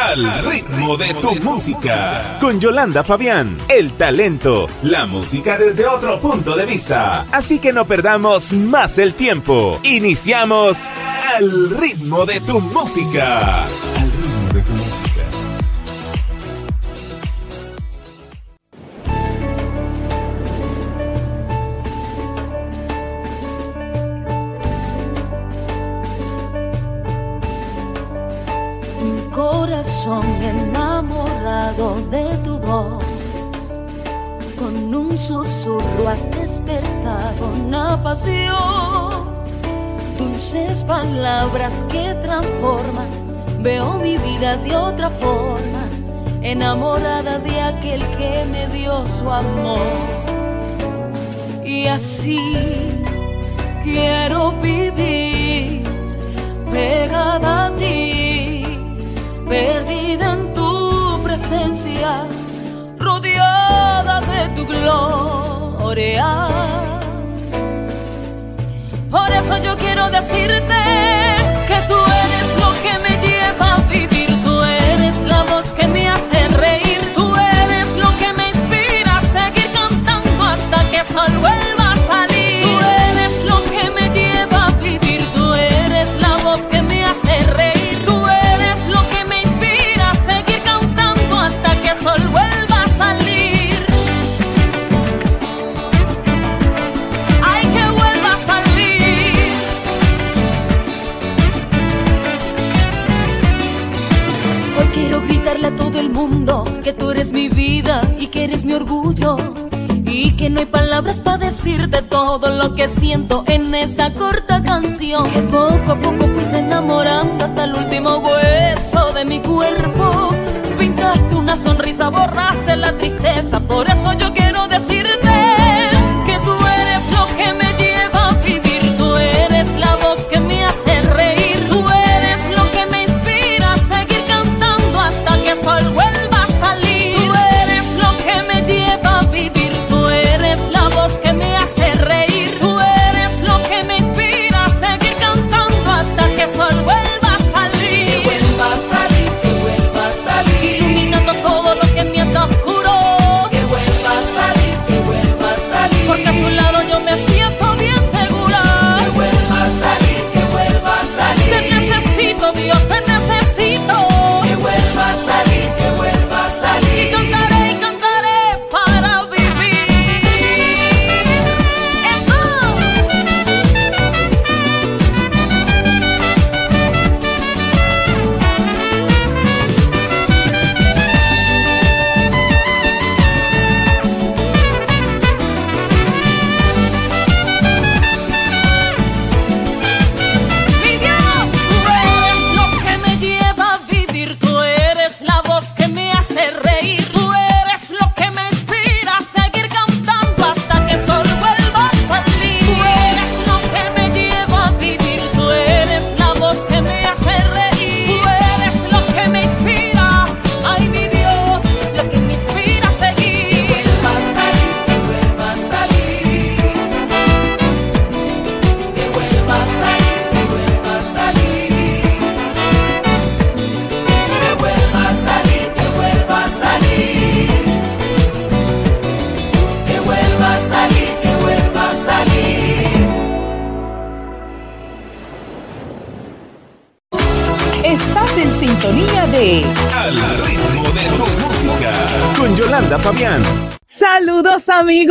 Al ritmo de tu música con Yolanda Fabián, el talento, la música desde otro punto de vista. Así que no perdamos más el tiempo. Iniciamos Al ritmo de tu música. Corazón enamorado de tu voz, con un susurro has despertado una pasión, dulces palabras que transforman, veo mi vida de otra forma, enamorada de aquel que me dio su amor. Y así quiero vivir pegada a ti, perdida en tu presencia, rodeada de tu gloria. Por eso yo quiero decirte decirte todo lo que siento en esta corta canción. Poco a poco fuiste enamorando hasta el último hueso de mi cuerpo. Pintaste una sonrisa, borraste la tristeza. Por eso yo quiero decirte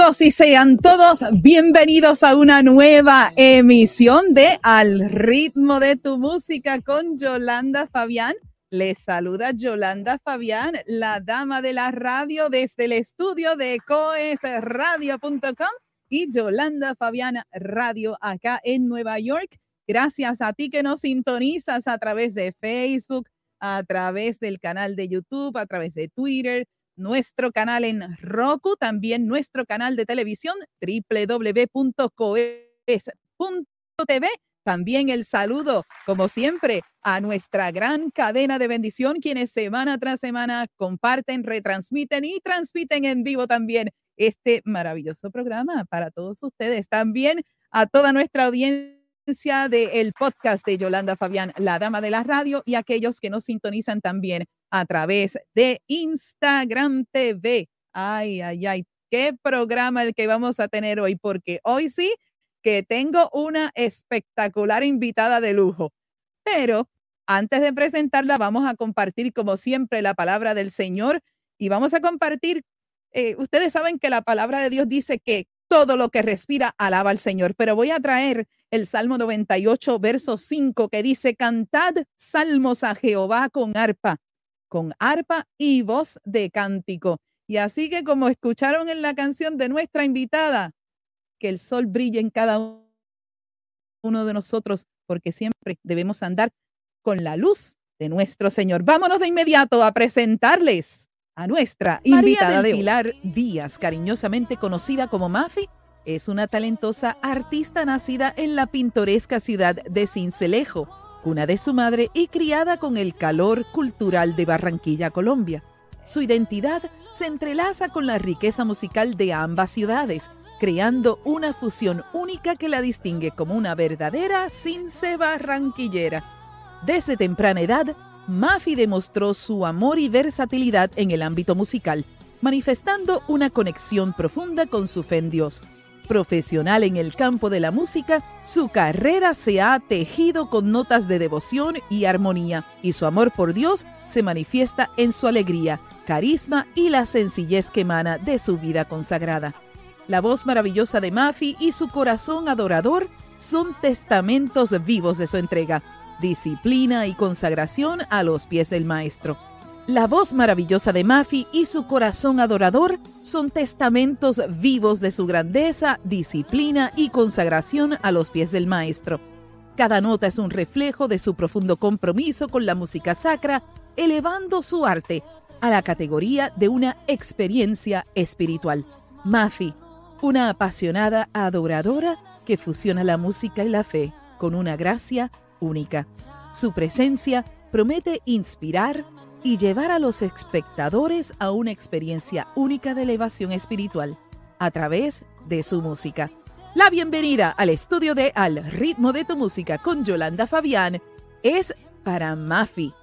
Y sean todos bienvenidos a una nueva emisión de Al ritmo de tu música con Yolanda Fabián. Les saluda Yolanda Fabián, la dama de la radio desde el estudio de coesradio.com y Yolanda Fabián Radio acá en Nueva York. Gracias a ti que nos sintonizas a través de Facebook, a través del canal de YouTube, a través de Twitter, nuestro canal en Roku, también nuestro canal de televisión www.coes.tv. También el saludo, como siempre, a nuestra gran cadena de bendición, quienes semana tras semana comparten, retransmiten y transmiten en vivo también este maravilloso programa para todos ustedes. También a toda nuestra audiencia del podcast de Yolanda Fabián, la dama de la radio, y aquellos que nos sintonizan también a través de Instagram TV. Ay, ay, ay, qué programa el que vamos a tener hoy, porque hoy sí que tengo una espectacular invitada de lujo. Pero antes de presentarla, vamos a compartir, como siempre, la palabra del Señor y vamos a compartir. Eh, ustedes saben que la palabra de Dios dice que todo lo que respira alaba al Señor. Pero voy a traer el Salmo 98, verso 5, que dice, cantad salmos a Jehová con arpa, con arpa y voz de cántico. Y así que como escucharon en la canción de nuestra invitada, que el sol brille en cada uno de nosotros, porque siempre debemos andar con la luz de nuestro Señor. Vámonos de inmediato a presentarles a nuestra invitada de Pilar Díaz, cariñosamente conocida como Mafi, es una talentosa artista nacida en la pintoresca ciudad de Cincelejo, cuna de su madre y criada con el calor cultural de Barranquilla, Colombia. Su identidad se entrelaza con la riqueza musical de ambas ciudades, creando una fusión única que la distingue como una verdadera cince barranquillera. Desde temprana edad, Mafi demostró su amor y versatilidad en el ámbito musical, manifestando una conexión profunda con su fe en Dios. Profesional en el campo de la música, su carrera se ha tejido con notas de devoción y armonía, y su amor por Dios se manifiesta en su alegría, carisma y la sencillez que emana de su vida consagrada. La voz maravillosa de Mafi y su corazón adorador son testamentos vivos de su entrega, disciplina y consagración a los pies del Maestro. La voz maravillosa de Mafi y su corazón adorador son testamentos vivos de su grandeza, disciplina y consagración a los pies del Maestro. Cada nota es un reflejo de su profundo compromiso con la música sacra, elevando su arte a la categoría de una experiencia espiritual. Mafi, una apasionada adoradora que fusiona la música y la fe con una gracia única. Su presencia promete inspirar y llevar a los espectadores a una experiencia única de elevación espiritual a través de su música. La bienvenida al estudio de Al ritmo de tu música con Yolanda Fabián es para Mafi.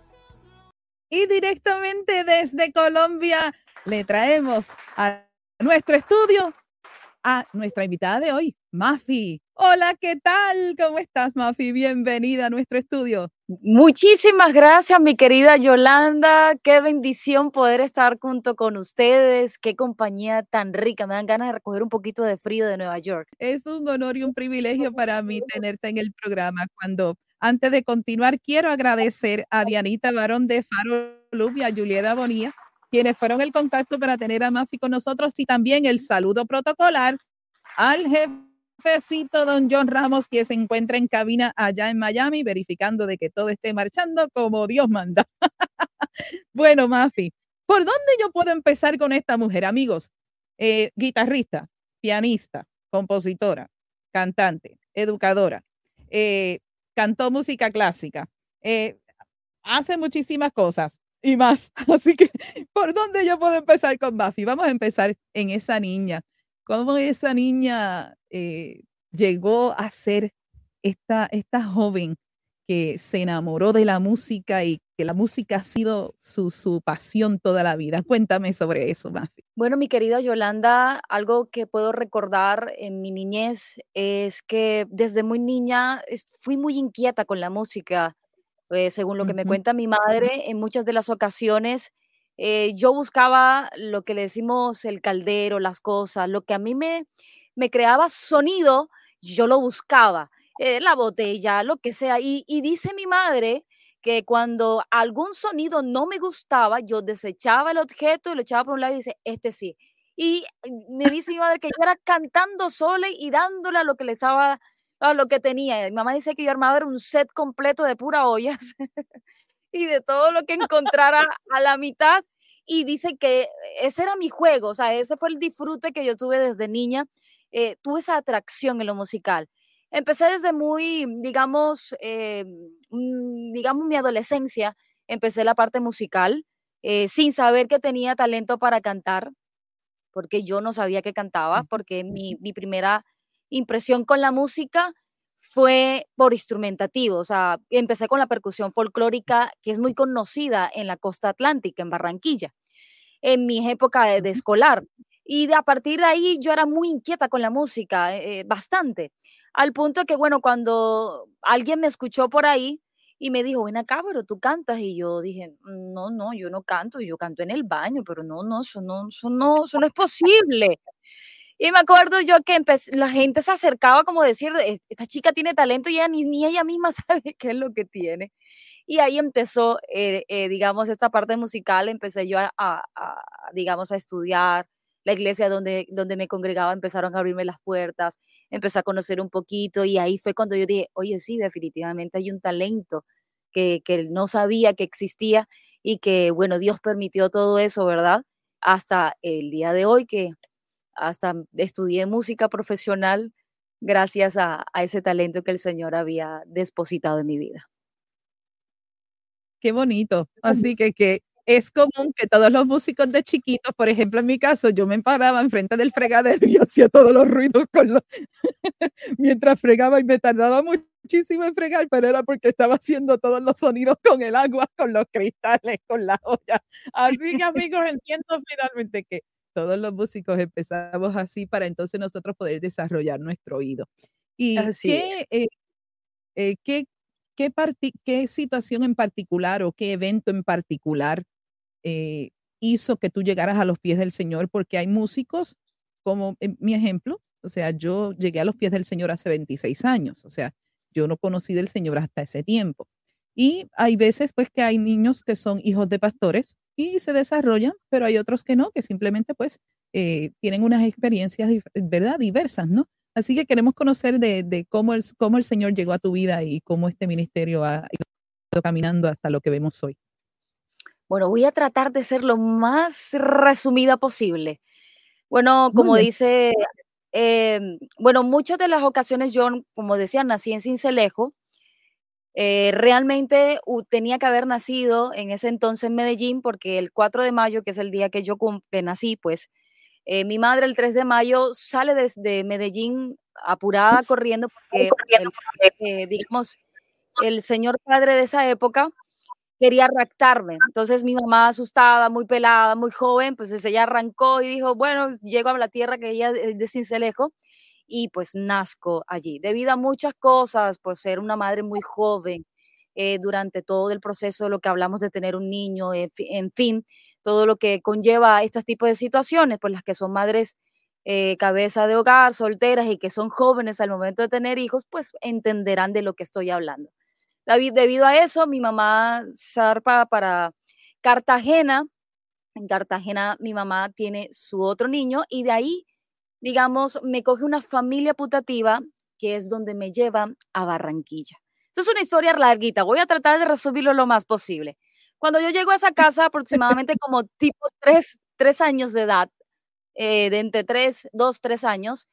Y directamente desde Colombia le traemos a nuestro estudio a nuestra invitada de hoy, Mafi. Hola, ¿qué tal? ¿Cómo estás, Mafi? Bienvenida a nuestro estudio. Muchísimas gracias, mi querida Yolanda. Qué bendición poder estar junto con ustedes. Qué compañía tan rica. Me dan ganas de recoger un poquito de frío de Nueva York. Es un honor y un privilegio para mí tenerte en el programa. Cuando, antes de continuar, quiero agradecer a Dianita Barón de Faro Lub y a Julieta Bonilla quienes fueron el contacto para tener a Mafi con nosotros y también el saludo protocolar al jefecito don John Ramos, que se encuentra en cabina allá en Miami, verificando de que todo esté marchando como Dios manda. bueno, Mafi, ¿por dónde yo puedo empezar con esta mujer, amigos? Eh, guitarrista, pianista, compositora, cantante, educadora, eh, cantó música clásica, eh, hace muchísimas cosas y más. Así que, ¿por dónde yo puedo empezar con Buffy? Vamos a empezar en esa niña. ¿Cómo esa niña eh, llegó a ser esta, esta joven que se enamoró de la música y que la música ha sido su, su pasión toda la vida? Cuéntame sobre eso, Buffy. Bueno, mi querida Yolanda, algo que puedo recordar en mi niñez es que desde muy niña fui muy inquieta con la música eh, según lo que me cuenta mi madre, en muchas de las ocasiones eh, yo buscaba lo que le decimos el caldero, las cosas, lo que a mí me, me creaba sonido, yo lo buscaba, eh, la botella, lo que sea. Y, dice mi madre que cuando algún sonido no me gustaba, yo desechaba el objeto y lo echaba por un lado y dice, este sí. Y me dice mi madre que yo era cantando sola y dándole a lo que le estaba lo que tenía. Mi mamá dice que yo armaba un set completo de pura ollas y de todo lo que encontrara a la mitad. y dice que ese era mi juego, o sea, ese fue el disfrute que yo tuve desde niña, eh, tuve esa atracción en lo musical. Empecé desde muy, digamos, eh, mm, digamos mi adolescencia, empecé la parte musical, eh, sin saber que tenía talento para cantar, porque yo no sabía que cantaba, porque mi, mi primera impresión con la música fue por instrumentativo, o sea, empecé con la percusión folclórica que es muy conocida en la costa atlántica, en Barranquilla, en mi época de, escolar. Y de, a partir de ahí yo era muy inquieta con la música, eh, eh, bastante, al punto que, bueno, cuando alguien me escuchó por ahí y me dijo, ven acá, pero tú cantas, y yo dije, no, no, yo no canto, yo canto en el baño, pero no, no, eso no, eso no, eso no es posible. Y me acuerdo yo que la gente se acercaba como decir, esta chica tiene talento y ella, ni, ni, ella misma sabe qué es lo que tiene. Y ahí empezó, eh, eh, digamos, esta parte musical, empecé yo a, digamos, a estudiar. La iglesia donde, donde me congregaba empezaron a abrirme las puertas, empecé a conocer un poquito y ahí fue cuando yo dije, oye, sí, definitivamente hay un talento que, que no sabía que existía y que, bueno, Dios permitió todo eso, ¿verdad? Hasta el día de hoy que hasta estudié música profesional gracias a, ese talento que el Señor había depositado en mi vida. Qué bonito. Así que, que es común que todos los músicos de chiquitos, por ejemplo, en mi caso, yo me paraba enfrente del fregadero y hacía todos los ruidos con los mientras fregaba y me tardaba muchísimo en fregar, pero era porque estaba haciendo todos los sonidos con el agua, con los cristales, con la olla. Así que amigos, entiendo finalmente que todos los músicos empezamos así para entonces nosotros poder desarrollar nuestro oído. ¿Y qué, eh, eh, qué, qué, qué, situación en particular o qué evento en particular eh, hizo que tú llegaras a los pies del Señor? Porque hay músicos, como mi ejemplo, o sea, yo llegué a los pies del Señor hace 26 años, o sea, yo no conocí del Señor hasta ese tiempo. Y hay veces pues que hay niños que son hijos de pastores y se desarrollan, pero hay otros que no, que simplemente pues eh, tienen unas experiencias, ¿verdad? Diversas, ¿no? Así que queremos conocer de, cómo, el, cómo el Señor llegó a tu vida y cómo este ministerio ha ido caminando hasta lo que vemos hoy. Bueno, voy a tratar de ser lo más resumida posible. Bueno, como dice, em, bueno, muchas de las ocasiones yo, como decía, nací en Cincelejo, eh, realmente tenía que haber nacido en ese entonces en Medellín porque el 4 de mayo, que es el día que yo que nací, pues eh, mi madre el 3 de mayo sale desde Medellín apurada corriendo porque, eh, digamos, el señor padre de esa época quería raptarme. Entonces mi mamá asustada, muy pelada, muy joven, pues ella arrancó y dijo, bueno, llego a la tierra que ella es de Cincelejo y pues nazco allí. Debido a muchas cosas, pues ser una madre muy joven eh, durante todo el proceso, lo que hablamos de tener un niño, en fin, todo lo que conlleva estos tipos de situaciones, pues las que son madres eh, cabeza de hogar, solteras y que son jóvenes al momento de tener hijos, pues entenderán de lo que estoy hablando. David, debido a eso, mi mamá zarpa para Cartagena. En Cartagena mi mamá tiene su otro niño y de ahí digamos, me coge una familia putativa que es donde me lleva a Barranquilla. Esa es una historia larguita, voy a tratar de resumirlo lo más posible. Cuando yo llego a esa casa, aproximadamente como tipo tres, tres años de edad, eh, de entre tres, dos, tres años,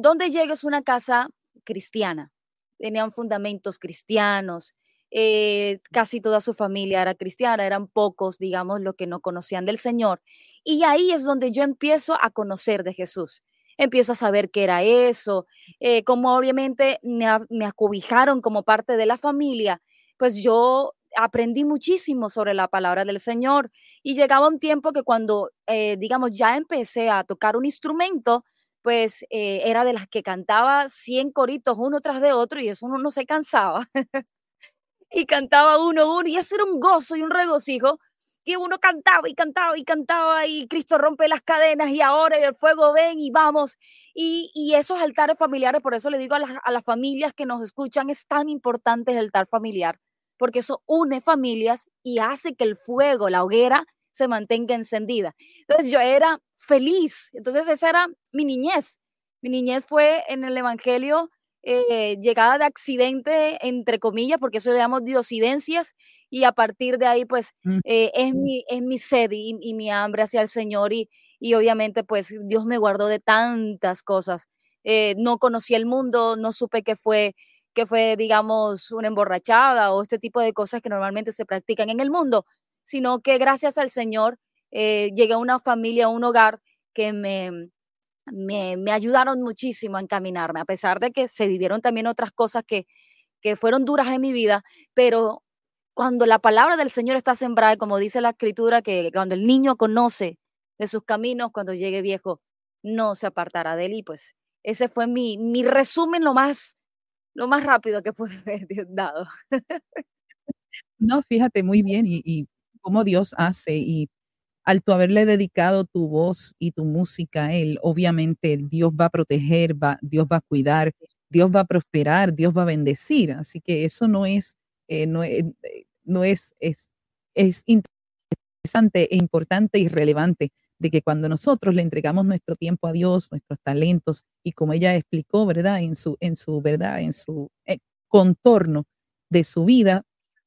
donde llego es una casa cristiana. Tenían fundamentos cristianos, eh, casi toda su familia era cristiana, eran pocos, digamos, los que no conocían del Señor. Y ahí es donde yo empiezo a conocer de Jesús. Empiezo a saber qué era eso, eh, como obviamente me, me acobijaron como parte de la familia, pues yo aprendí muchísimo sobre la palabra del Señor y llegaba un tiempo que cuando, eh, digamos, ya empecé a tocar un instrumento, pues era de las que cantaba 100 coritos uno tras de otro y eso uno no se cansaba. y cantaba uno, uno, y eso era un gozo y un regocijo, que uno cantaba y cantaba y cantaba y Cristo rompe las cadenas y ahora el fuego ven y vamos. Y, y esos altares familiares, por eso le digo a las, a las familias que nos escuchan, es tan importante el altar familiar, porque eso une familias y hace que el fuego, la hoguera, se mantenga encendida. Entonces yo era feliz, entonces esa era mi niñez. Mi niñez fue en el Evangelio eh, llegada de accidente, entre comillas, porque eso le llamamos diosidencias, y a partir de ahí, pues, Mm. eh, es, mi, es mi sed y, y mi hambre hacia el Señor, y, y obviamente, pues, Dios me guardó de tantas cosas. Eh, no conocí el mundo, no supe que fue, que fue, digamos, una emborrachada o este tipo de cosas que normalmente se practican en el mundo, sino que gracias al Señor eh, llegué a una familia, a un hogar que me, me, ayudaron muchísimo a encaminarme, a pesar de que se vivieron también otras cosas que, que fueron duras en mi vida, pero cuando la palabra del Señor está sembrada, como dice la escritura, que cuando el niño conoce de sus caminos, cuando llegue viejo, no se apartará de él. Y pues ese fue mi, mi resumen lo más, lo más rápido que pude haber dado. No, fíjate muy bien y cómo Dios hace y al tu haberle dedicado tu voz y tu música a Él, obviamente Dios va a proteger, va, Dios va a cuidar, Dios va a prosperar, Dios va a bendecir. Así que eso no es, eh, no es, no es, es, es interesante e importante y relevante de que cuando nosotros le entregamos nuestro tiempo a Dios, nuestros talentos, y como ella explicó, ¿verdad? En su, en su verdad, en su eh, contorno de su vida,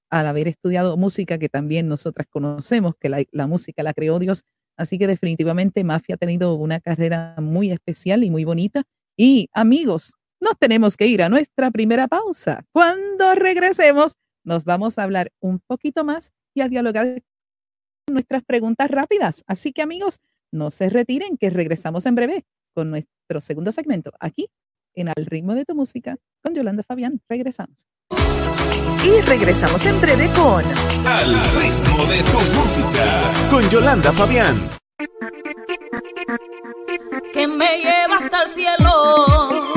al haber estudiado música que también nosotras conocemos, que la, música la creó Dios. Así que definitivamente Mafia ha tenido una carrera muy especial y muy bonita. Y amigos, nos tenemos que ir a nuestra primera pausa. Cuando regresemos, nos vamos a hablar un poquito más y a dialogar nuestras preguntas rápidas. Así que amigos, no se retiren, que regresamos en breve con nuestro segundo segmento aquí en Al ritmo de tu música con Yolanda Fabián. Regresamos. Y regresamos en breve con Al ritmo de tu música con Yolanda Fabián. Que me lleva hasta el cielo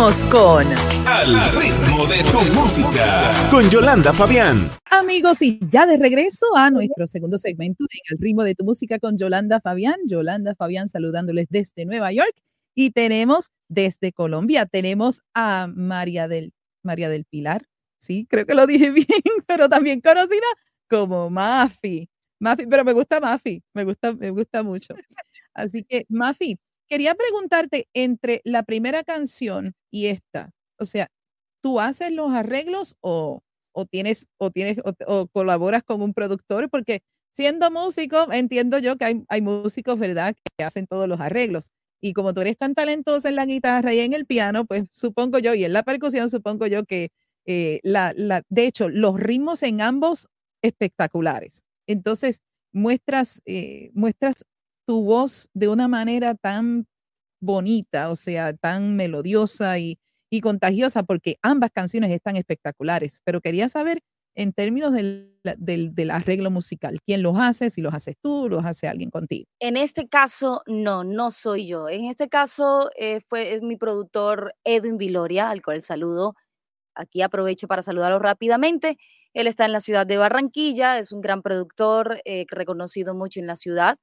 Continuamos con Al ritmo de tu música. Con Yolanda Fabián. Amigos, y ya de regreso a nuestro segundo segmento de El ritmo de tu música con Yolanda Fabián. Yolanda Fabián saludándoles desde Nueva York. Y tenemos desde Colombia, tenemos a María del, María del Pilar. Sí, creo que lo dije bien, pero también conocida como Mafi. Mafi, pero me gusta Mafi, me gusta, me gusta mucho. Así que, Mafi, quería preguntarte entre la primera canción y esta, o sea, ¿tú haces los arreglos o, o tienes o tienes o, colaboras con un productor? Porque siendo músico, entiendo yo que hay, hay músicos, ¿verdad?, que hacen todos los arreglos. Y como tú eres tan talentosa en la guitarra y en el piano, pues supongo yo, y en la percusión, supongo yo que eh, la, la, de hecho, los ritmos en ambos espectaculares. Entonces, muestras, eh, muestras tu voz de una manera tan bonita, o sea, tan melodiosa y, contagiosa, porque ambas canciones están espectaculares. Pero quería saber en términos del, del, arreglo musical, ¿quién los hace? Si los haces tú, los hace alguien contigo. En este caso, no, no soy yo. En este caso, eh, fue, es mi productor Edwin Viloria, al cual saludo. Aquí aprovecho para saludarlo rápidamente. Él está en la ciudad de Barranquilla, es un gran productor eh, reconocido mucho en la ciudad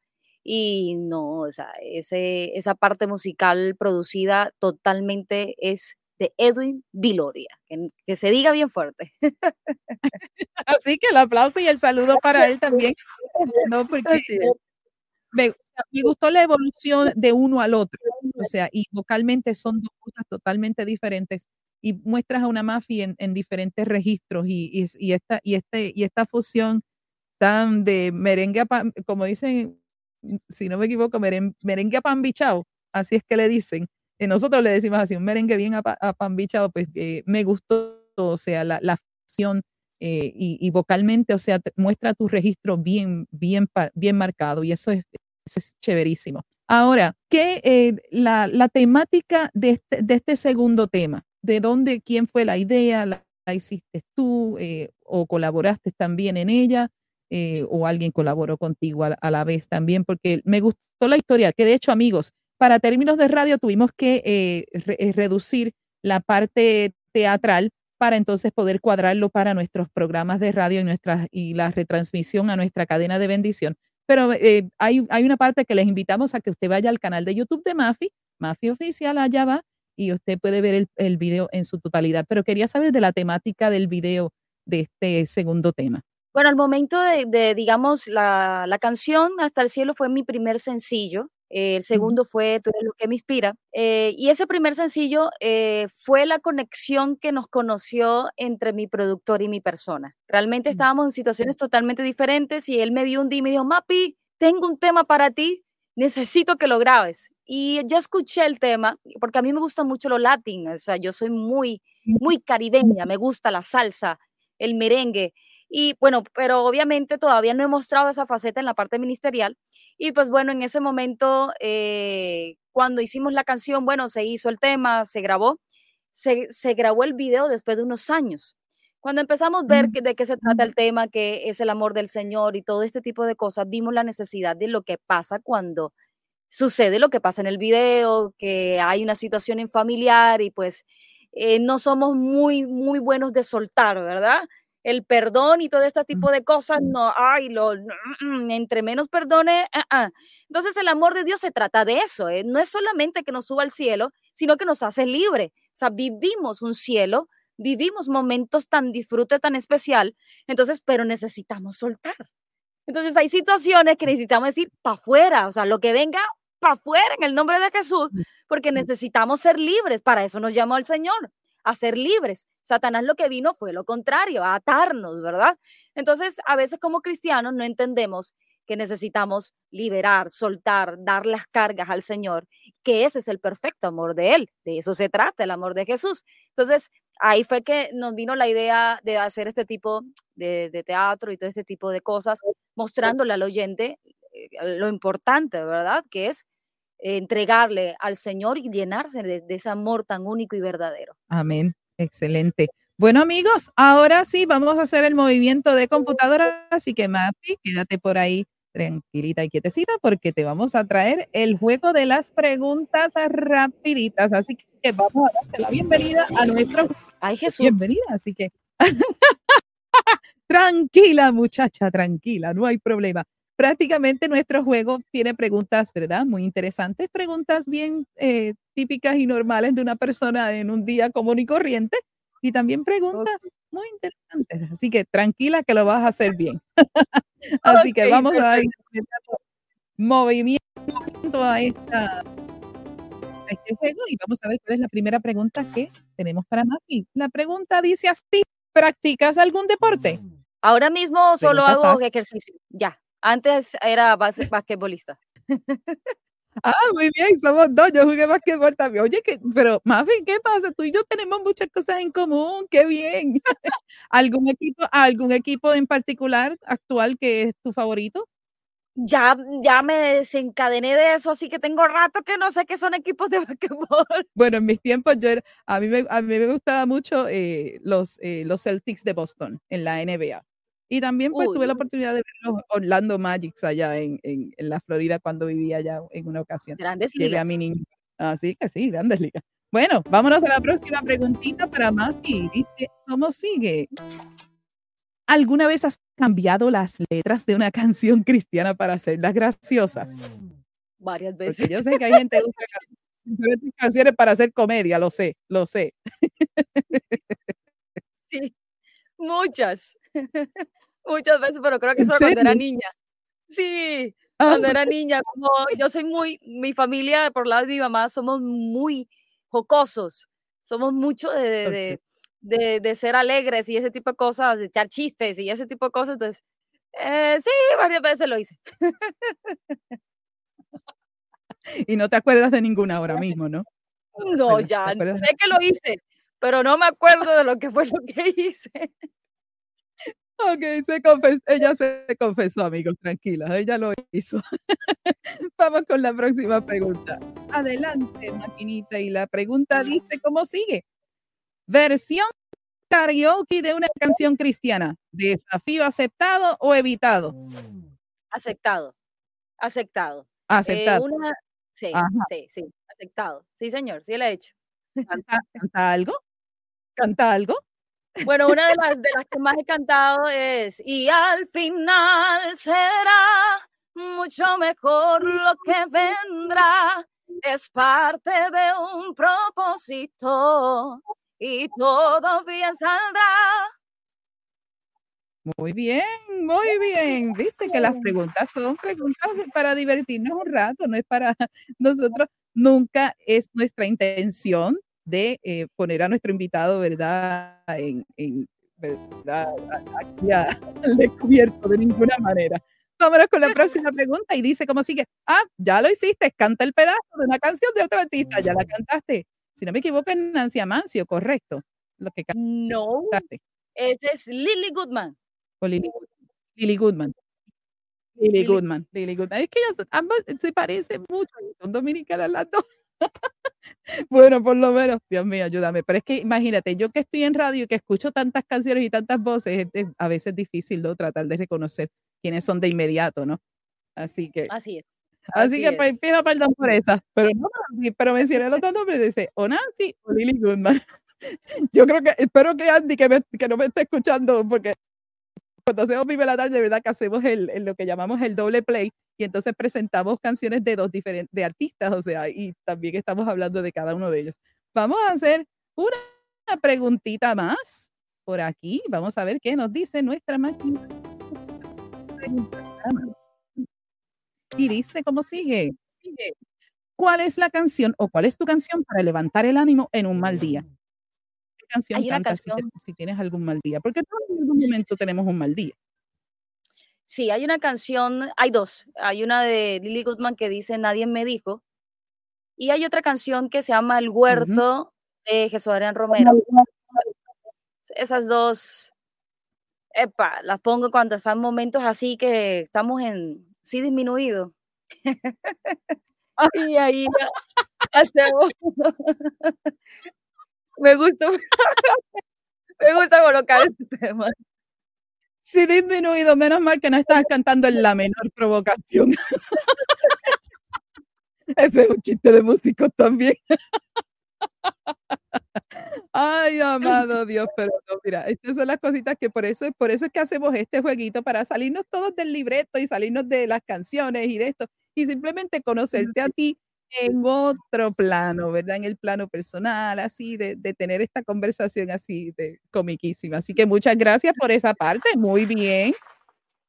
y no, o sea, ese, esa parte musical producida totalmente es de Edwin Viloria, que, se diga bien fuerte. Así que el aplauso y el saludo para él también. No, porque me, gustó la evolución de uno al otro, o sea, y vocalmente son dos cosas totalmente diferentes y muestras a una mafia en, diferentes registros y, y, esta, y, este, y esta fusión tan de merengue, como dicen si no me equivoco, merengue a pan bichao, así es que le dicen. Eh, nosotros le decimos así, un merengue bien a, pan bichao, pues eh, me gustó, o sea, la, la eh, y, vocalmente, o sea, muestra tu registro bien, bien, bien marcado y eso es, eso es chéverísimo. Ahora, ¿qué la, la, temática de este, de este, segundo tema? ¿De dónde, quién fue la idea? ¿La, la hiciste tú o colaboraste también en ella? Eh, o alguien colaboró contigo a, la vez también, porque me gustó la historia, que de hecho, amigos, para términos de radio tuvimos que eh, eh, reducir la parte teatral para entonces poder cuadrarlo para nuestros programas de radio y, nuestra, y la retransmisión a nuestra cadena de bendición. Pero hay, hay una parte que les invitamos a que usted vaya al canal de YouTube de Mafi, Mafi Oficial, allá va, y usted puede ver el, el video en su totalidad. Pero quería saber de la temática del video de este segundo tema. Bueno, al momento de, digamos, la, la, canción Hasta el cielo fue mi primer sencillo. el segundo fue Tú eres lo que me inspira. Eh, y ese primer sencillo eh, fue la conexión que nos conoció entre mi productor y mi persona. Realmente estábamos en situaciones totalmente diferentes y él me vio un día y me dijo, Mapi, tengo un tema para ti, necesito que lo grabes. Y yo escuché el tema, porque a mí me gusta mucho lo latín, o sea, yo soy muy, muy caribeña, me gusta la salsa, el merengue. Y bueno, pero obviamente todavía no he mostrado esa faceta en la parte ministerial. Y pues bueno, en ese momento, eh, cuando hicimos la canción, bueno, se hizo el tema, se grabó, se, se grabó el video después de unos años. Cuando empezamos a ver que, de qué se trata el tema, que es el amor del Señor y todo este tipo de cosas, vimos la necesidad de lo que pasa cuando sucede lo que pasa en el video, que hay una situación en familiar y pues eh, no somos muy, muy buenos de soltar, ¿verdad? El perdón y todo este tipo de cosas, no, ay, lo, mm, entre menos perdone, ah, ah. entonces el amor de Dios se trata de eso, ¿eh? no es solamente que nos suba al cielo, sino que nos hace libre, o sea, vivimos un cielo, vivimos momentos tan disfrute, tan especial, entonces, pero necesitamos soltar. Entonces hay situaciones que necesitamos decir para afuera, o sea, lo que venga para afuera en el nombre de Jesús, porque necesitamos ser libres, para eso nos llamó el Señor a ser libres. Satanás lo que vino fue lo contrario, a atarnos, ¿verdad? Entonces, a veces como cristianos no entendemos que necesitamos liberar, soltar, dar las cargas al Señor, que ese es el perfecto amor de Él. De eso se trata, el amor de Jesús. Entonces, ahí fue que nos vino la idea de hacer este tipo de, teatro y todo este tipo de cosas, mostrándole al oyente eh, lo importante, ¿verdad? Que es entregarle al Señor y llenarse de, de ese amor tan único y verdadero. Amén. Excelente. Bueno, amigos, ahora sí vamos a hacer el movimiento de computadora, así que Mafi, quédate por ahí tranquilita y quietecita porque te vamos a traer el juego de las preguntas rapiditas. Así que vamos a darte la bienvenida a nuestro... Ay, Jesús. Bienvenida, así que... tranquila, muchacha, tranquila, no hay problema. Prácticamente nuestro juego tiene preguntas, ¿verdad? Muy interesantes, preguntas bien eh, típicas y normales de una persona en un día común y corriente y también preguntas muy interesantes. Así que tranquila que lo vas a hacer bien. Así que vamos a dar movimiento a esta este juego y vamos a ver cuál es la primera pregunta que tenemos para Mafi. La pregunta dice así, ¿practicas algún deporte? Ahora mismo solo hago ejercicio, ya. Antes era basquetbolista. Ah, muy bien, somos dos. Yo jugué basquetbol también. Oye, que, pero Muffin, ¿qué pasa? Tú y yo tenemos muchas cosas en común. Qué bien. ¿Algún equipo, algún equipo en particular actual que es tu favorito? Ya, ya me desencadené de eso, así que tengo rato que no sé qué son equipos de basquetbol. Bueno, en mis tiempos yo era, a mí me, a mí me gustaba mucho eh, los, eh, los Celtics de Boston en la NBA. Y también pues tuve la oportunidad de ver los Orlando Magics allá en, en, la Florida cuando vivía allá en una ocasión. Grandes ligas. a mi niño. Así que sí, grandes ligas. Bueno, vámonos a la próxima preguntita para Mati. Dice, ¿cómo sigue? ¿Alguna vez has cambiado las letras de una canción cristiana para hacerlas graciosas? Varias veces. Porque yo sé que hay gente que usa canciones para hacer comedia, lo sé, lo sé. Sí, muchas. Muchas veces, pero creo que eso cuando era niña. Sí, ah, cuando era niña, como yo soy muy, mi familia por lado de mi mamá somos muy jocosos, somos mucho de, de, de, ser alegres y ese tipo de cosas, de echar chistes y ese tipo de cosas, entonces, eh, sí, varias veces lo hice. y no te acuerdas de ninguna ahora mismo, ¿no? No, ya, sé que lo hice, pero no me acuerdo de lo que fue lo que hice. Ok, se confesó, ella se confesó, amigos, tranquila, ella lo hizo. Vamos con la próxima pregunta. Adelante, maquinita, y la pregunta dice, ¿cómo sigue? Versión karaoke de una canción cristiana, desafío aceptado o evitado. Aceptado, aceptado. Eh, aceptado. Sí, sí, sí, aceptado. Sí, señor, sí lo he hecho. ¿Canta algo? ¿Canta algo? Bueno, una de las, de las que más he cantado es Y al final será mucho mejor lo que vendrá. Es parte de un propósito y todo bien saldrá. Muy bien, muy bien. Viste que las preguntas son preguntas para divertirnos un rato, no es para nosotros. Nunca es nuestra intención de eh, poner a nuestro invitado, ¿verdad? En, ¿verdad? Aquí al descubierto de ninguna manera. Vámonos con la próxima pregunta y dice cómo sigue. Ah, ya lo hiciste, canta el pedazo de una canción de otro artista, ya la cantaste. Si no me equivoco, es Nancy Amancio, correcto. Lo que no, ese es Lily Goodman. O Lily, Lily Goodman. Lily, Goodman, Lily Goodman. Es que ellas ambas se parecen mucho, son dominicanas las dos. bueno, por lo menos, Dios mío, ayúdame. Pero es que imagínate, yo que estoy en radio y que escucho tantas canciones y tantas voces, es, a veces es difícil ¿no? tratar de reconocer quiénes son de inmediato, ¿no? Así que. Así es. Así, que pues, pido perdón por esa. Pero no, pero mencioné los dos nombres, dice o Nancy o Lily Goodman. Yo creo que, espero que Andy, que, que no me esté escuchando, porque cuando hacemos Vive la Tarde, de verdad que hacemos el, lo que llamamos el doble play y entonces presentamos canciones de dos diferentes de artistas, o sea, y también estamos hablando de cada uno de ellos. Vamos a hacer una preguntita más por aquí. Vamos a ver qué nos dice nuestra máquina. Y dice cómo sigue. sigue. ¿Cuál es la canción o cuál es tu canción para levantar el ánimo en un mal día? canción Hay una canción. Si, tienes algún mal día? Porque todos en algún momento tenemos un mal día. Sí, hay una canción, hay dos. Hay una de Lily Goodman que dice Nadie me dijo. Y hay otra canción que se llama El Huerto de Jesús Adrián Romero. Esas dos, epa, las pongo cuando están momentos así que estamos en sí disminuido. y ahí hacemos. me gusta, me gusta colocar este tema. Sí, disminuido, menos mal que no estás cantando en la menor provocación. Ese es un chiste de músicos también. Ay, amado Dios, pero no, mira, estas son las cositas que por eso, por eso es que hacemos este jueguito, para salirnos todos del libreto y salirnos de las canciones y de esto, y simplemente conocerte a ti en otro plano, ¿verdad? En el plano personal, así, de, de tener esta conversación así de comiquísima. Así que muchas gracias por esa parte, muy bien.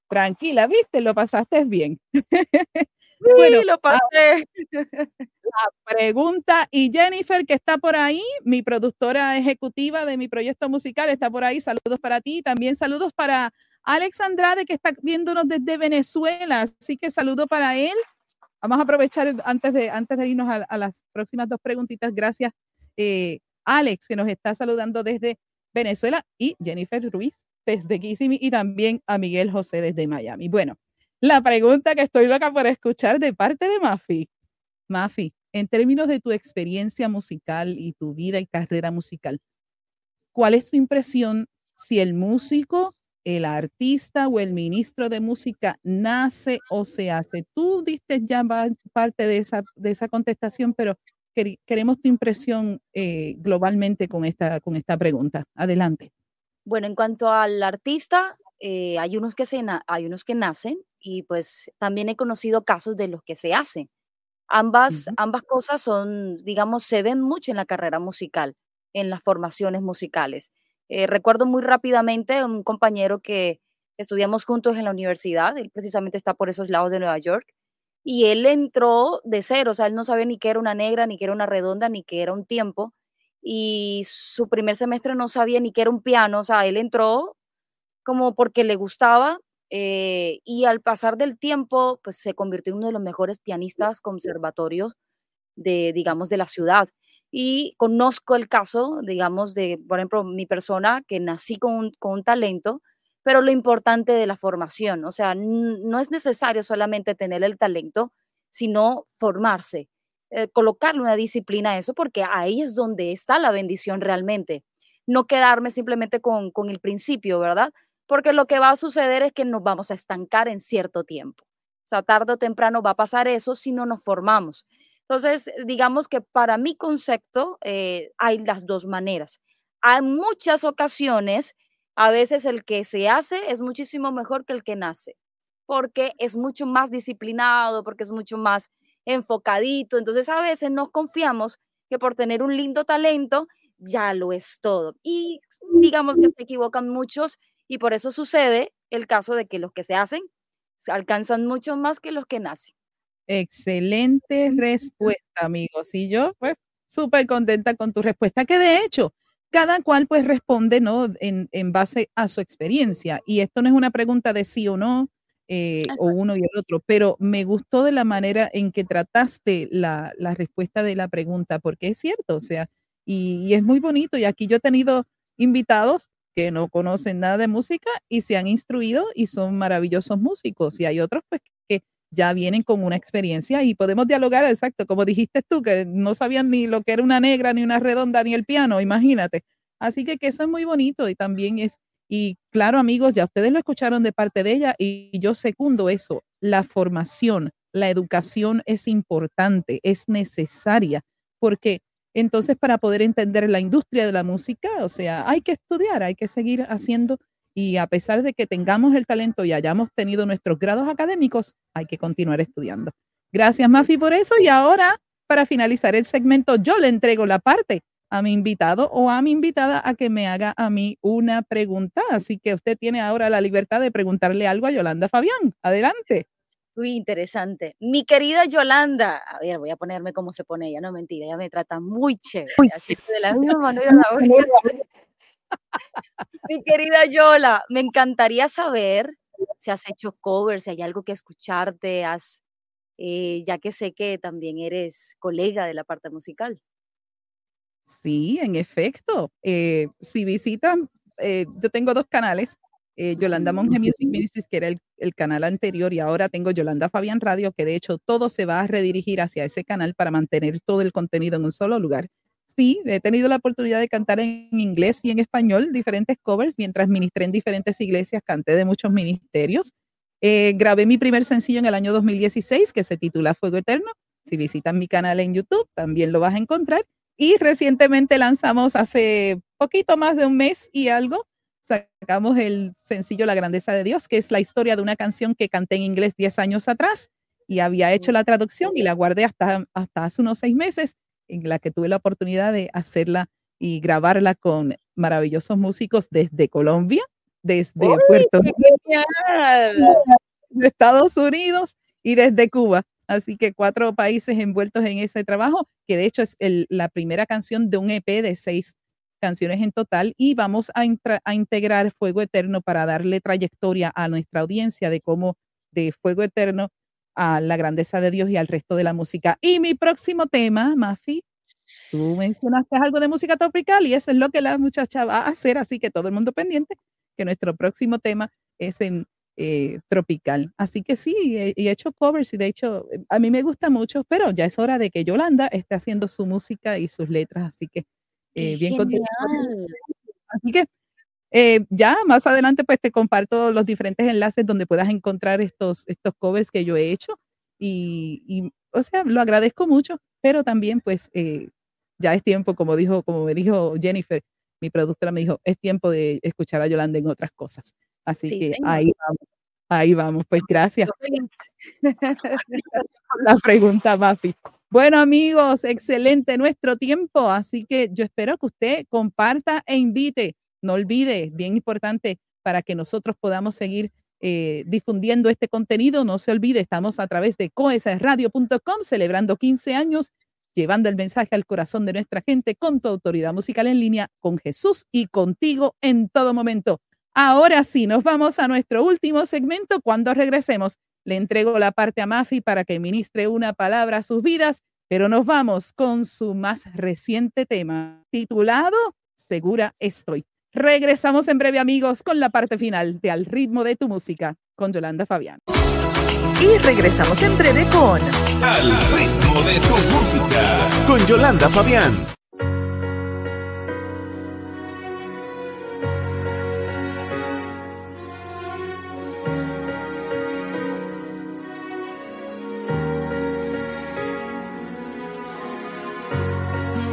Tranquila, viste, lo pasaste bien. bueno, lo pasé. La pregunta, y Jennifer, que está por ahí, mi productora ejecutiva de mi proyecto musical, está por ahí. Saludos para ti. También saludos para Alex Andrade, que está viéndonos desde Venezuela. Así que saludo para él. Vamos a aprovechar antes de, irnos a, las próximas dos preguntitas. Gracias, eh, Alex, que nos está saludando desde Venezuela, y Jennifer Ruiz desde Kissimmee, y también a Miguel José desde Miami. Bueno, la pregunta que estoy loca por escuchar de parte de Mafi. Mafi, en términos de tu experiencia musical y tu vida y carrera musical, ¿cuál es tu impresión si el músico el artista o el ministro de música nace o se hace. Tú diste ya parte de esa, de esa contestación, pero queremos tu impresión eh, globalmente con esta, con esta pregunta. Adelante. Bueno, en cuanto al artista, eh, hay, unos que se hay unos que nacen y pues también he conocido casos de los que se hacen. Ambas, ambas cosas son, digamos, se ven mucho en la carrera musical, en las formaciones musicales. Eh, recuerdo muy rápidamente un compañero que estudiamos juntos en la universidad, él precisamente está por esos lados de Nueva York, y él entró de cero, o sea, él no sabía ni qué era una negra, ni qué era una redonda, ni qué era un tiempo, y su primer semestre no sabía ni qué era un piano, o sea, él entró como porque le gustaba, eh, y al pasar del tiempo, pues se convirtió en uno de los mejores pianistas conservatorios de, digamos, de la ciudad. Y conozco el caso, digamos, de, por ejemplo, mi persona, que nací con un, con un talento, pero lo importante de la formación, o sea, no es necesario solamente tener el talento, sino formarse, eh, colocarle una disciplina a eso, porque ahí es donde está la bendición realmente. No quedarme simplemente con, con el principio, ¿verdad? Porque lo que va a suceder es que nos vamos a estancar en cierto tiempo. O sea, tarde o temprano va a pasar eso si no nos formamos. Entonces, digamos que para mi concepto eh, hay las dos maneras. Hay muchas ocasiones, a veces el que se hace es muchísimo mejor que el que nace, porque es mucho más disciplinado, porque es mucho más enfocadito. Entonces, a veces nos confiamos que por tener un lindo talento ya lo es todo. Y digamos que se equivocan muchos y por eso sucede el caso de que los que se hacen se alcanzan mucho más que los que nacen. Excelente respuesta, amigos. Y yo, pues, súper contenta con tu respuesta, que de hecho, cada cual pues responde, ¿no? En, base a su experiencia. Y esto no es una pregunta de sí o no, eh, o uno y el otro, pero me gustó de la manera en que trataste la, respuesta de la pregunta, porque es cierto, o sea, y, y, es muy bonito. Y aquí yo he tenido invitados que no conocen nada de música y se han instruido y son maravillosos músicos. Y hay otros pues ya vienen con una experiencia y podemos dialogar, exacto, como dijiste tú, que no sabían ni lo que era una negra, ni una redonda, ni el piano, imagínate. Así que, eso es muy bonito y también es, y claro amigos, ya ustedes lo escucharon de parte de ella y yo secundo eso, la formación, la educación es importante, es necesaria, porque entonces para poder entender la industria de la música, o sea, hay que estudiar, hay que seguir haciendo y a pesar de que tengamos el talento y hayamos tenido nuestros grados académicos, hay que continuar estudiando. Gracias, Mafi, por eso. Y ahora, para finalizar el segmento, yo le entrego la parte a mi invitado o a mi invitada a que me haga a mí una pregunta. Así que usted tiene ahora la libertad de preguntarle algo a Yolanda Fabián. Adelante. Muy interesante. Mi querida Yolanda, a ver, voy a ponerme como se pone ella, no mentira, ella me trata muy chévere. Así que de la misma manera la mi querida Yola, me encantaría saber si has hecho covers, si hay algo que escucharte, has, eh, ya que sé que también eres colega de la parte musical. Sí, en efecto. Eh, si visitan, eh, yo tengo dos canales, Yolanda Monge Music Ministries, que era el, el, canal anterior, y ahora tengo Yolanda Fabián Radio, que de hecho todo se va a redirigir hacia ese canal para mantener todo el contenido en un solo lugar. Sí, he tenido la oportunidad de cantar en inglés y en español diferentes covers mientras ministré en diferentes iglesias, canté de muchos ministerios. Eh, grabé mi primer sencillo en el año 2016 que se titula Fuego Eterno. Si visitan mi canal en YouTube, también lo vas a encontrar. Y recientemente lanzamos hace poquito más de un mes y algo, sacamos el sencillo La Grandeza de Dios, que es la historia de una canción que canté en inglés 10 años atrás y había hecho la traducción y la guardé hasta, hasta hace unos seis meses en la que tuve la oportunidad de hacerla y grabarla con maravillosos músicos desde Colombia, desde Puerto Rico, de Estados Unidos y desde Cuba. Así que cuatro países envueltos en ese trabajo, que de hecho es la primera canción de un EP de seis canciones en total y vamos a, a, integrar Fuego Eterno para darle trayectoria a nuestra audiencia de cómo de Fuego Eterno a la grandeza de Dios y al resto de la música. Y mi próximo tema, Mafi, tú mencionaste algo de música tropical y eso es lo que la muchacha va a hacer, así que todo el mundo pendiente, que nuestro próximo tema es en eh, tropical. Así que sí, he, he, hecho covers y de hecho a mí me gusta mucho, pero ya es hora de que Yolanda esté haciendo su música y sus letras, así que eh, bien contenta. Así que eh, ya más adelante pues te comparto los diferentes enlaces donde puedas encontrar estos, estos covers que yo he hecho y, y o sea, lo agradezco mucho, pero también pues eh, ya es tiempo, como dijo, como me dijo Jennifer, mi productora me dijo, es tiempo de escuchar a Yolanda en otras cosas. Así sí, que señor. ahí vamos, ahí vamos, pues gracias. la pregunta, Mafi. Bueno amigos, excelente nuestro tiempo, así que yo espero que usted comparta e invite no olvide, bien importante para que nosotros podamos seguir eh, difundiendo este contenido. No se olvide, estamos a través de coesradio.com celebrando 15 años, llevando el mensaje al corazón de nuestra gente con tu autoridad musical en línea, con Jesús y contigo en todo momento. Ahora sí, nos vamos a nuestro último segmento. Cuando regresemos, le entrego la parte a Mafi para que ministre una palabra a sus vidas, pero nos vamos con su más reciente tema titulado Segura estoy. Regresamos en breve, amigos, con la parte final de Al ritmo de tu música con Yolanda Fabián. Y regresamos en breve con Al ritmo de tu música con Yolanda Fabián.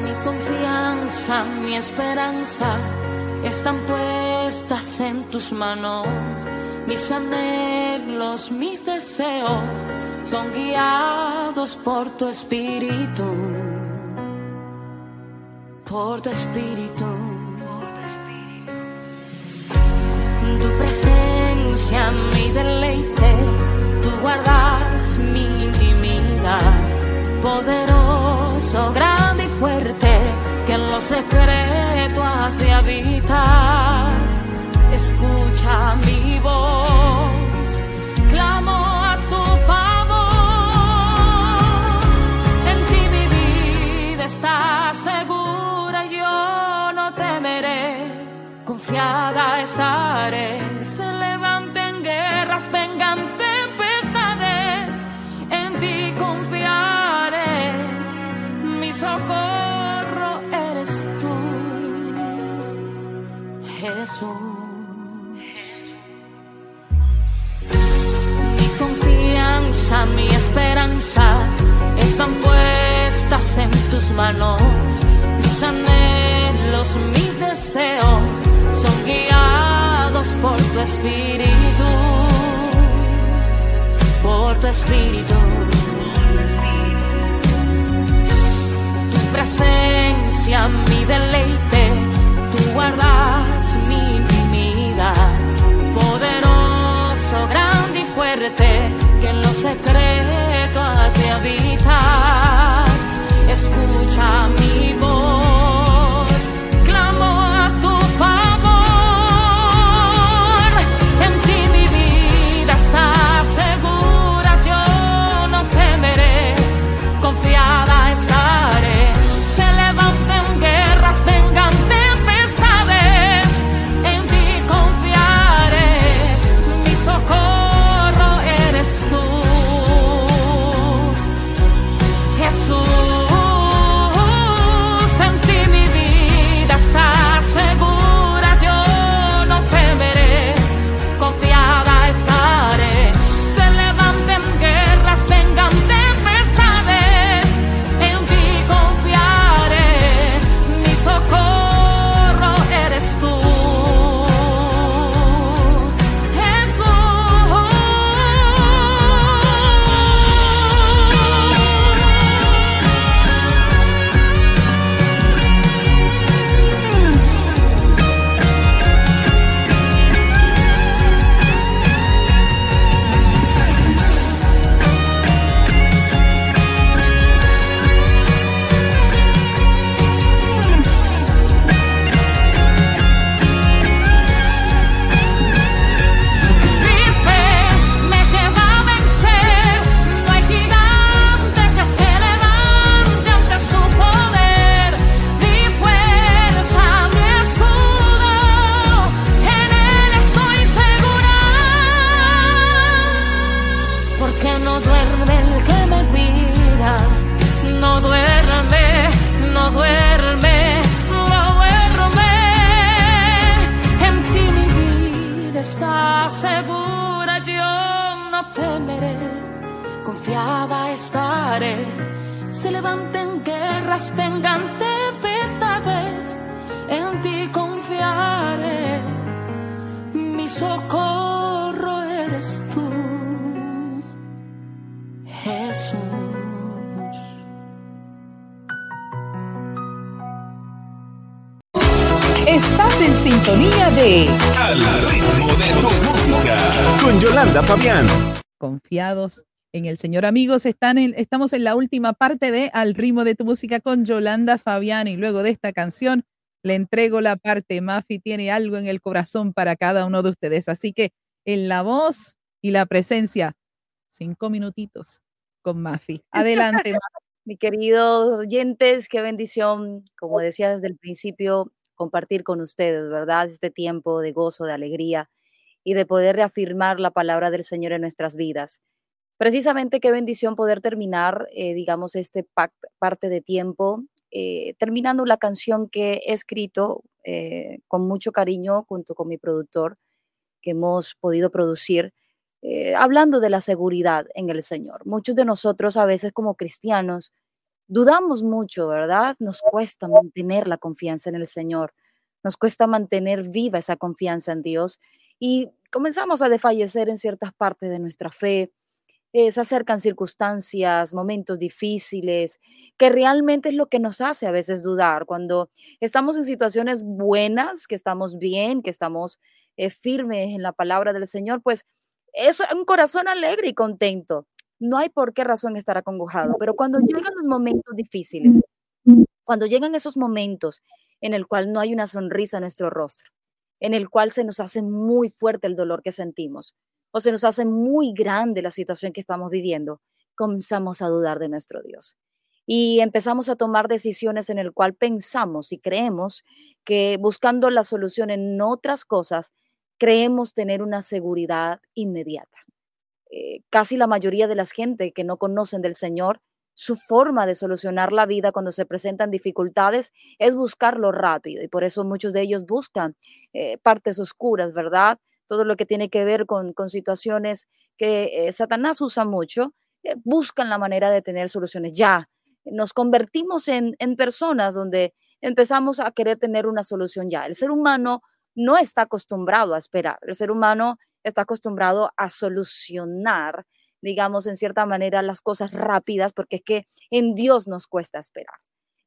Mi confianza, mi esperanza están puestas en tus manos. Mis anhelos, mis deseos son guiados por tu espíritu. Por tu espíritu. Tu presencia, mi deleite, tú guardas mi intimidad. Poderoso, grande los secretos has de habitar. Escucha mi voz, clamo a tu favor. En ti mi vida está segura yo no temeré. Confiada estaré. Mi confianza, mi esperanza están puestas en tus manos. Mis anhelos, mis deseos son guiados por tu espíritu. Por tu espíritu. Tu presencia, mi deleite, tú guardas secretos has de habitar. Escucha mi voz, Señor. Amigos, están estamos en la última parte de Al ritmo de tu música con Yolanda Fabián y luego de esta canción le entrego la parte. Mafi tiene algo en el corazón para cada uno de ustedes. Así que en la voz y la presencia, cinco minutitos con Mafi. Adelante. Mi queridos oyentes, qué bendición, como decía desde el principio, compartir con ustedes, ¿verdad? Este tiempo de gozo, de alegría y de poder reafirmar la palabra del Señor en nuestras vidas. Precisamente qué bendición poder terminar, eh, digamos, este parte de tiempo, eh, terminando la canción que he escrito eh, con mucho cariño junto con mi productor, que hemos podido producir, eh, hablando de la seguridad en el Señor. Muchos de nosotros a veces como cristianos dudamos mucho, ¿verdad? Nos cuesta mantener la confianza en el Señor, nos cuesta mantener viva esa confianza en Dios y comenzamos a desfallecer en ciertas partes de nuestra fe. Eh, se acercan circunstancias, momentos difíciles, que realmente es lo que nos hace a veces dudar. Cuando estamos en situaciones buenas, que estamos bien, que estamos eh, firmes en la palabra del Señor, pues es un corazón alegre y contento. No hay por qué razón estar acongojado, pero cuando llegan los momentos difíciles, cuando llegan esos momentos en el cual no hay una sonrisa en nuestro rostro, en el cual se nos hace muy fuerte el dolor que sentimos, o se nos hace muy grande la situación que estamos viviendo, comenzamos a dudar de nuestro Dios. Y empezamos a tomar decisiones en el cual pensamos y creemos que buscando la solución en otras cosas, creemos tener una seguridad inmediata. Eh, casi la mayoría de las gente que no conocen del Señor, su forma de solucionar la vida cuando se presentan dificultades es buscarlo rápido y por eso muchos de ellos buscan eh, partes oscuras, ¿verdad? Todo lo que tiene que ver con, situaciones que eh, Satanás usa mucho, eh, buscan la manera de tener soluciones ya. Nos convertimos en, en personas donde empezamos a querer tener una solución ya. El ser humano no está acostumbrado a esperar. El ser humano está acostumbrado a solucionar, digamos, en cierta manera las cosas rápidas, porque es que en Dios nos cuesta esperar.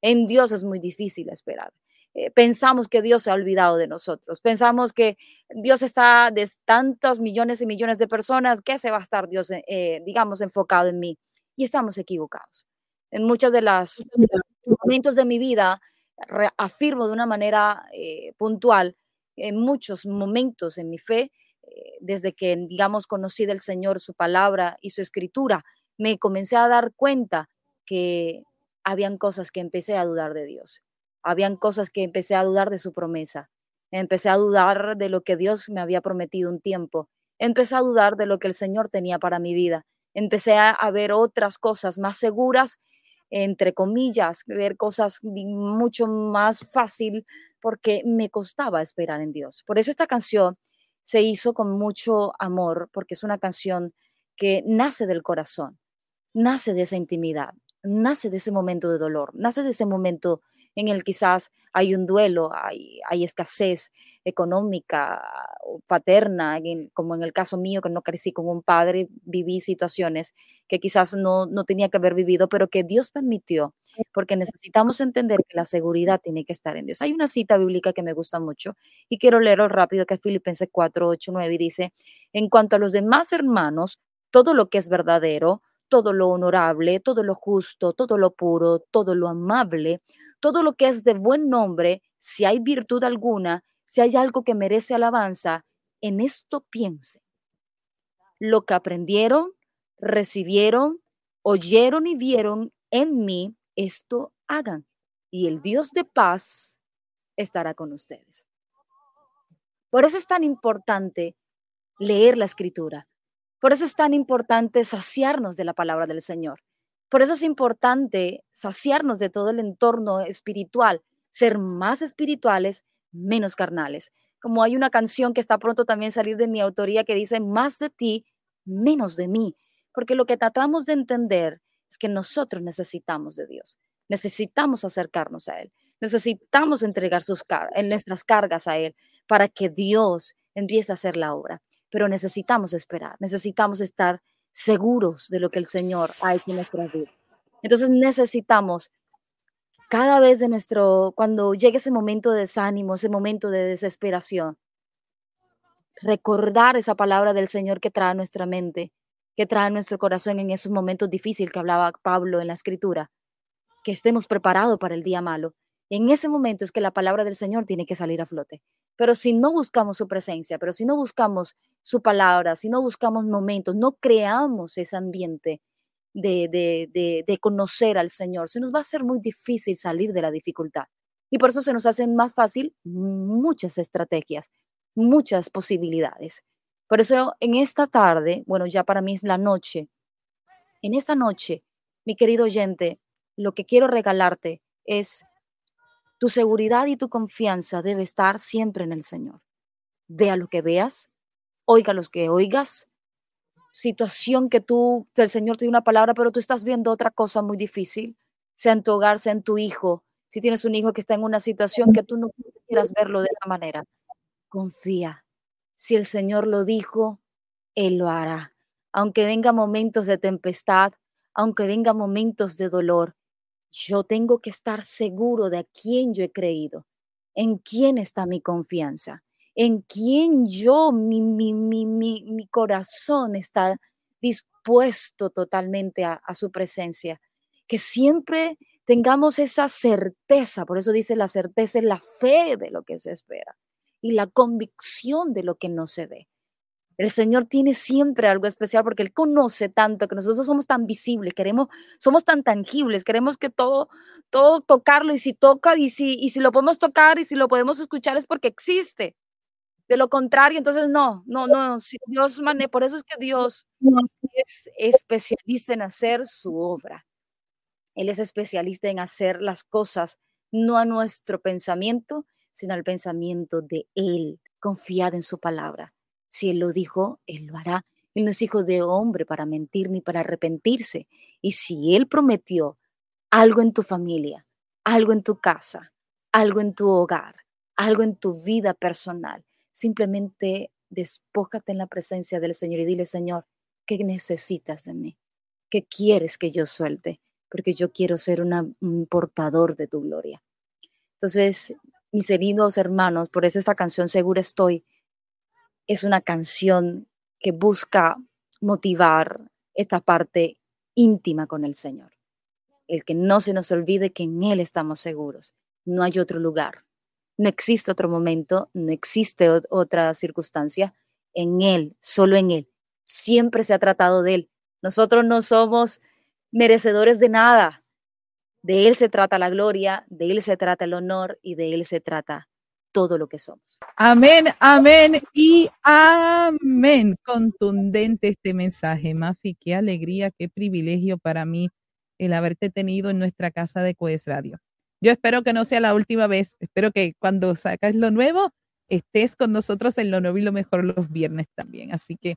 En Dios es muy difícil esperar. Eh, pensamos que Dios se ha olvidado de nosotros. Pensamos que Dios está de tantos millones y millones de personas, que se va a estar Dios, eh, digamos, enfocado en mí? Y estamos equivocados. En muchos de los momentos de mi vida, afirmo de una manera eh, puntual, en muchos momentos en mi fe, eh, desde que, digamos, conocí del Señor su palabra y su escritura, me comencé a dar cuenta que habían cosas que empecé a dudar de Dios, habían cosas que empecé a dudar de su promesa, empecé a dudar de lo que Dios me había prometido un tiempo, empecé a dudar de lo que el Señor tenía para mi vida, empecé a, ver otras cosas más seguras entre comillas, ver cosas mucho más fácil porque me costaba esperar en Dios. Por eso esta canción se hizo con mucho amor, porque es una canción que nace del corazón, nace de esa intimidad, nace de ese momento de dolor, nace de ese momento en el quizás hay un duelo, hay, hay escasez económica o paterna, como en el caso mío, que no crecí con un padre, viví situaciones que quizás no, no tenía que haber vivido, pero que Dios permitió, porque necesitamos entender que la seguridad tiene que estar en Dios. Hay una cita bíblica que me gusta mucho y quiero leerlo rápido, que es Filipenses 4, 8, 9, y dice, en cuanto a los demás hermanos, todo lo que es verdadero, todo lo honorable, todo lo justo, todo lo puro, todo lo amable, todo lo que es de buen nombre, si hay virtud alguna, si hay algo que merece alabanza, en esto piense. Lo que aprendieron, recibieron, oyeron y vieron en mí, esto hagan. Y el Dios de paz estará con ustedes. Por eso es tan importante leer la escritura. Por eso es tan importante saciarnos de la palabra del Señor. Por eso es importante saciarnos de todo el entorno espiritual, ser más espirituales, menos carnales. Como hay una canción que está pronto también salir de mi autoría que dice, más de ti, menos de mí. Porque lo que tratamos de entender es que nosotros necesitamos de Dios, necesitamos acercarnos a Él, necesitamos entregar en nuestras cargas a Él para que Dios empiece a hacer la obra. Pero necesitamos esperar, necesitamos estar seguros de lo que el Señor ha hecho en nuestra vida. Entonces necesitamos cada vez de nuestro, cuando llegue ese momento de desánimo, ese momento de desesperación, recordar esa palabra del Señor que trae a nuestra mente, que trae a nuestro corazón en esos momentos difíciles que hablaba Pablo en la escritura, que estemos preparados para el día malo. En ese momento es que la palabra del Señor tiene que salir a flote. Pero si no buscamos su presencia, pero si no buscamos su palabra, si no buscamos momentos, no creamos ese ambiente de, de, de, conocer al Señor, se nos va a ser muy difícil salir de la dificultad. Y por eso se nos hacen más fácil muchas estrategias, muchas posibilidades. Por eso en esta tarde, bueno, ya para mí es la noche, en esta noche, mi querido oyente, lo que quiero regalarte es tu seguridad y tu confianza debe estar siempre en el Señor. Vea lo que veas, oiga lo que oigas, situación que tú, el Señor te dio una palabra, pero tú estás viendo otra cosa muy difícil, sea en tu hogar, sea en tu hijo, si tienes un hijo que está en una situación que tú no quieras verlo de esa manera, confía. Si el Señor lo dijo, Él lo hará. Aunque venga momentos de tempestad, aunque venga momentos de dolor, yo tengo que estar seguro de a quién yo he creído, en quién está mi confianza, en quién yo, mi, mi, mi, mi corazón está dispuesto totalmente a, a su presencia. Que siempre tengamos esa certeza, por eso dice la certeza es la fe de lo que se espera y la convicción de lo que no se ve. El Señor tiene siempre algo especial porque Él conoce tanto que nosotros somos tan visibles, queremos, somos tan tangibles, queremos que todo, todo tocarlo y si toca y si, y si lo podemos tocar y si lo podemos escuchar es porque existe. De lo contrario, entonces no, no, no, Dios mane, por eso es que Dios es especialista en hacer su obra. Él es especialista en hacer las cosas no a nuestro pensamiento, sino al pensamiento de Él. Confiad en su palabra. Si Él lo dijo, Él lo hará. Él no es hijo de hombre para mentir ni para arrepentirse. Y si Él prometió algo en tu familia, algo en tu casa, algo en tu hogar, algo en tu vida personal, simplemente despójate en la presencia del Señor y dile, Señor, ¿qué necesitas de mí? ¿Qué quieres que yo suelte? Porque yo quiero ser un portador de tu gloria. Entonces, mis queridos hermanos, por eso esta canción Segura Estoy es una canción que busca motivar esta parte íntima con el Señor. El que no se nos olvide que en Él estamos seguros. No hay otro lugar. No existe otro momento, no existe otra circunstancia. En Él, solo en Él. Siempre se ha tratado de Él. Nosotros no somos merecedores de nada. De Él se trata la gloria, de Él se trata el honor y de Él se trata todo lo que somos. Amén, amén y amén. Contundente este mensaje, Mafi. Qué alegría, qué privilegio para mí el haberte tenido en nuestra casa de Coes Radio. Yo espero que no sea la última vez. Espero que cuando sacas lo nuevo, estés con nosotros en lo nuevo y lo mejor los viernes también. Así que,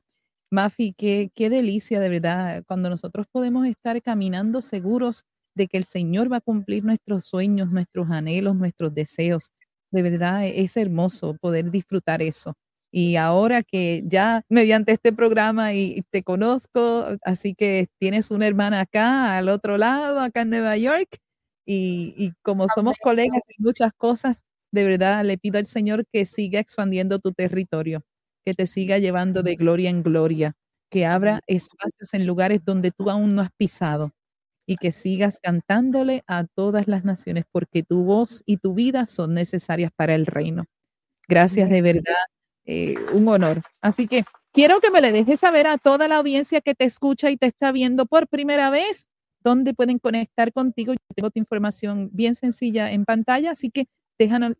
Mafi, qué, qué delicia de verdad cuando nosotros podemos estar caminando seguros de que el Señor va a cumplir nuestros sueños, nuestros anhelos, nuestros deseos de verdad e-, es hermoso poder disfrutar eso. Y ahora que ya mediante este programa y te conozco, así que tienes una hermana acá, al otro lado, acá en Nueva York, y, como somos colegas en muchas cosas, de verdad le pido al Señor que siga expandiendo tu territorio, que te siga llevando de gloria en gloria, que abra espacios en lugares donde tú aún no has pisado y que sigas cantándole a todas las naciones, porque tu voz y tu vida son necesarias para el reino. Gracias de verdad, eh, un honor. Así que quiero que me le dejes saber a toda la audiencia que te escucha y te está viendo por primera vez dónde pueden conectar contigo. Yo tengo tu información bien sencilla en pantalla, así que déjanos,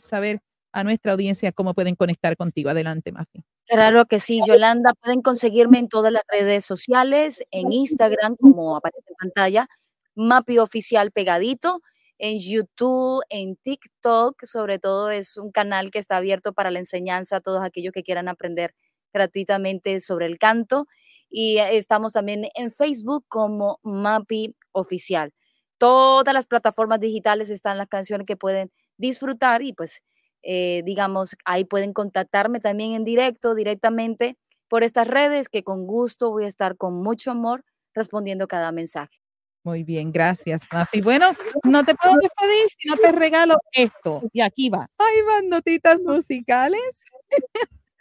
saber a nuestra audiencia cómo pueden conectar contigo. Adelante, Mafi. Claro que sí, Yolanda. Pueden conseguirme en todas las redes sociales, en Instagram, como aparece en pantalla, Mapi Oficial Pegadito, en YouTube, en TikTok, sobre todo es un canal que está abierto para la enseñanza a todos aquellos que quieran aprender gratuitamente sobre el canto. y estamos también en Facebook como Mapi Oficial. Todas las plataformas digitales están las canciones que pueden disfrutar y pues eh, digamos, ahí pueden contactarme también en directo, directamente por estas redes, que con gusto voy a estar con mucho amor respondiendo cada mensaje. Muy bien, gracias, Mafi. Bueno, no te puedo despedir si no te regalo esto. Y aquí va. Ahí van notitas musicales.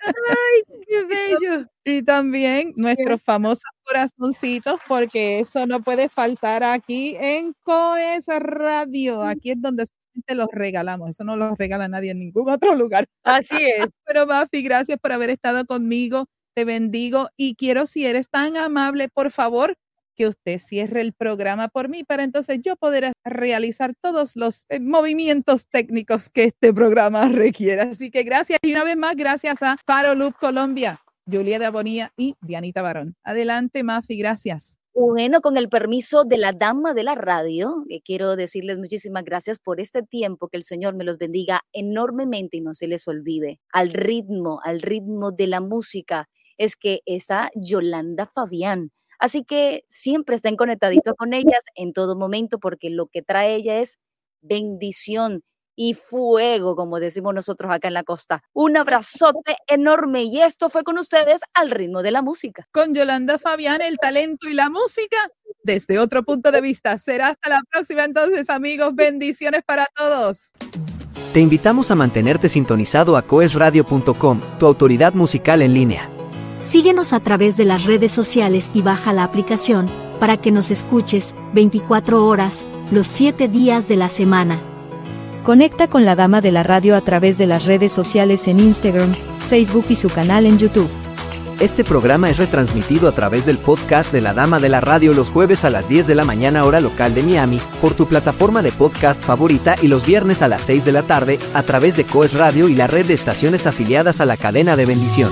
¡Ay, qué bello! Y también nuestros famosos corazoncitos, porque eso no puede faltar aquí en Coes Radio. Aquí es donde te los regalamos. Eso no lo regala nadie en ningún otro lugar. Así es. Pero Mafi, gracias por haber estado conmigo. Te bendigo y quiero, si eres tan amable, por favor, que usted cierre el programa por mí para entonces yo poder realizar todos los eh, movimientos técnicos que este programa requiere. Así que gracias y una vez más, gracias a Faro Loop Colombia, Julia de Abonía y Dianita Barón. Adelante, Mafi, gracias. Bueno, con el permiso de la dama de la radio, quiero decirles muchísimas gracias por este tiempo, que el Señor me los bendiga enormemente y no se les olvide. Al ritmo, al ritmo de la música, es que esa Yolanda Fabián. Así que siempre estén conectaditos con ellas en todo momento, porque lo que trae ella es bendición y fuego, como decimos nosotros acá en la costa. Un abrazote enorme y esto fue con ustedes al ritmo de la música. Con Yolanda Fabián, el talento y la música desde otro punto de vista. Será hasta la próxima entonces, amigos. Bendiciones para todos. Te invitamos a mantenerte sintonizado a coesradio.com, tu autoridad musical en línea. Síguenos a través de las redes sociales y baja la aplicación para que nos escuches 24 horas, los 7 días de la semana. Conecta con la Dama de la Radio a través de las redes sociales en Instagram, Facebook y su canal en YouTube. Este programa es retransmitido a través del podcast de la Dama de la Radio los jueves a las 10 de la mañana hora local de Miami, por tu plataforma de podcast favorita y los viernes a las 6 de la tarde a través de Coes Radio y la red de estaciones afiliadas a la cadena de bendición.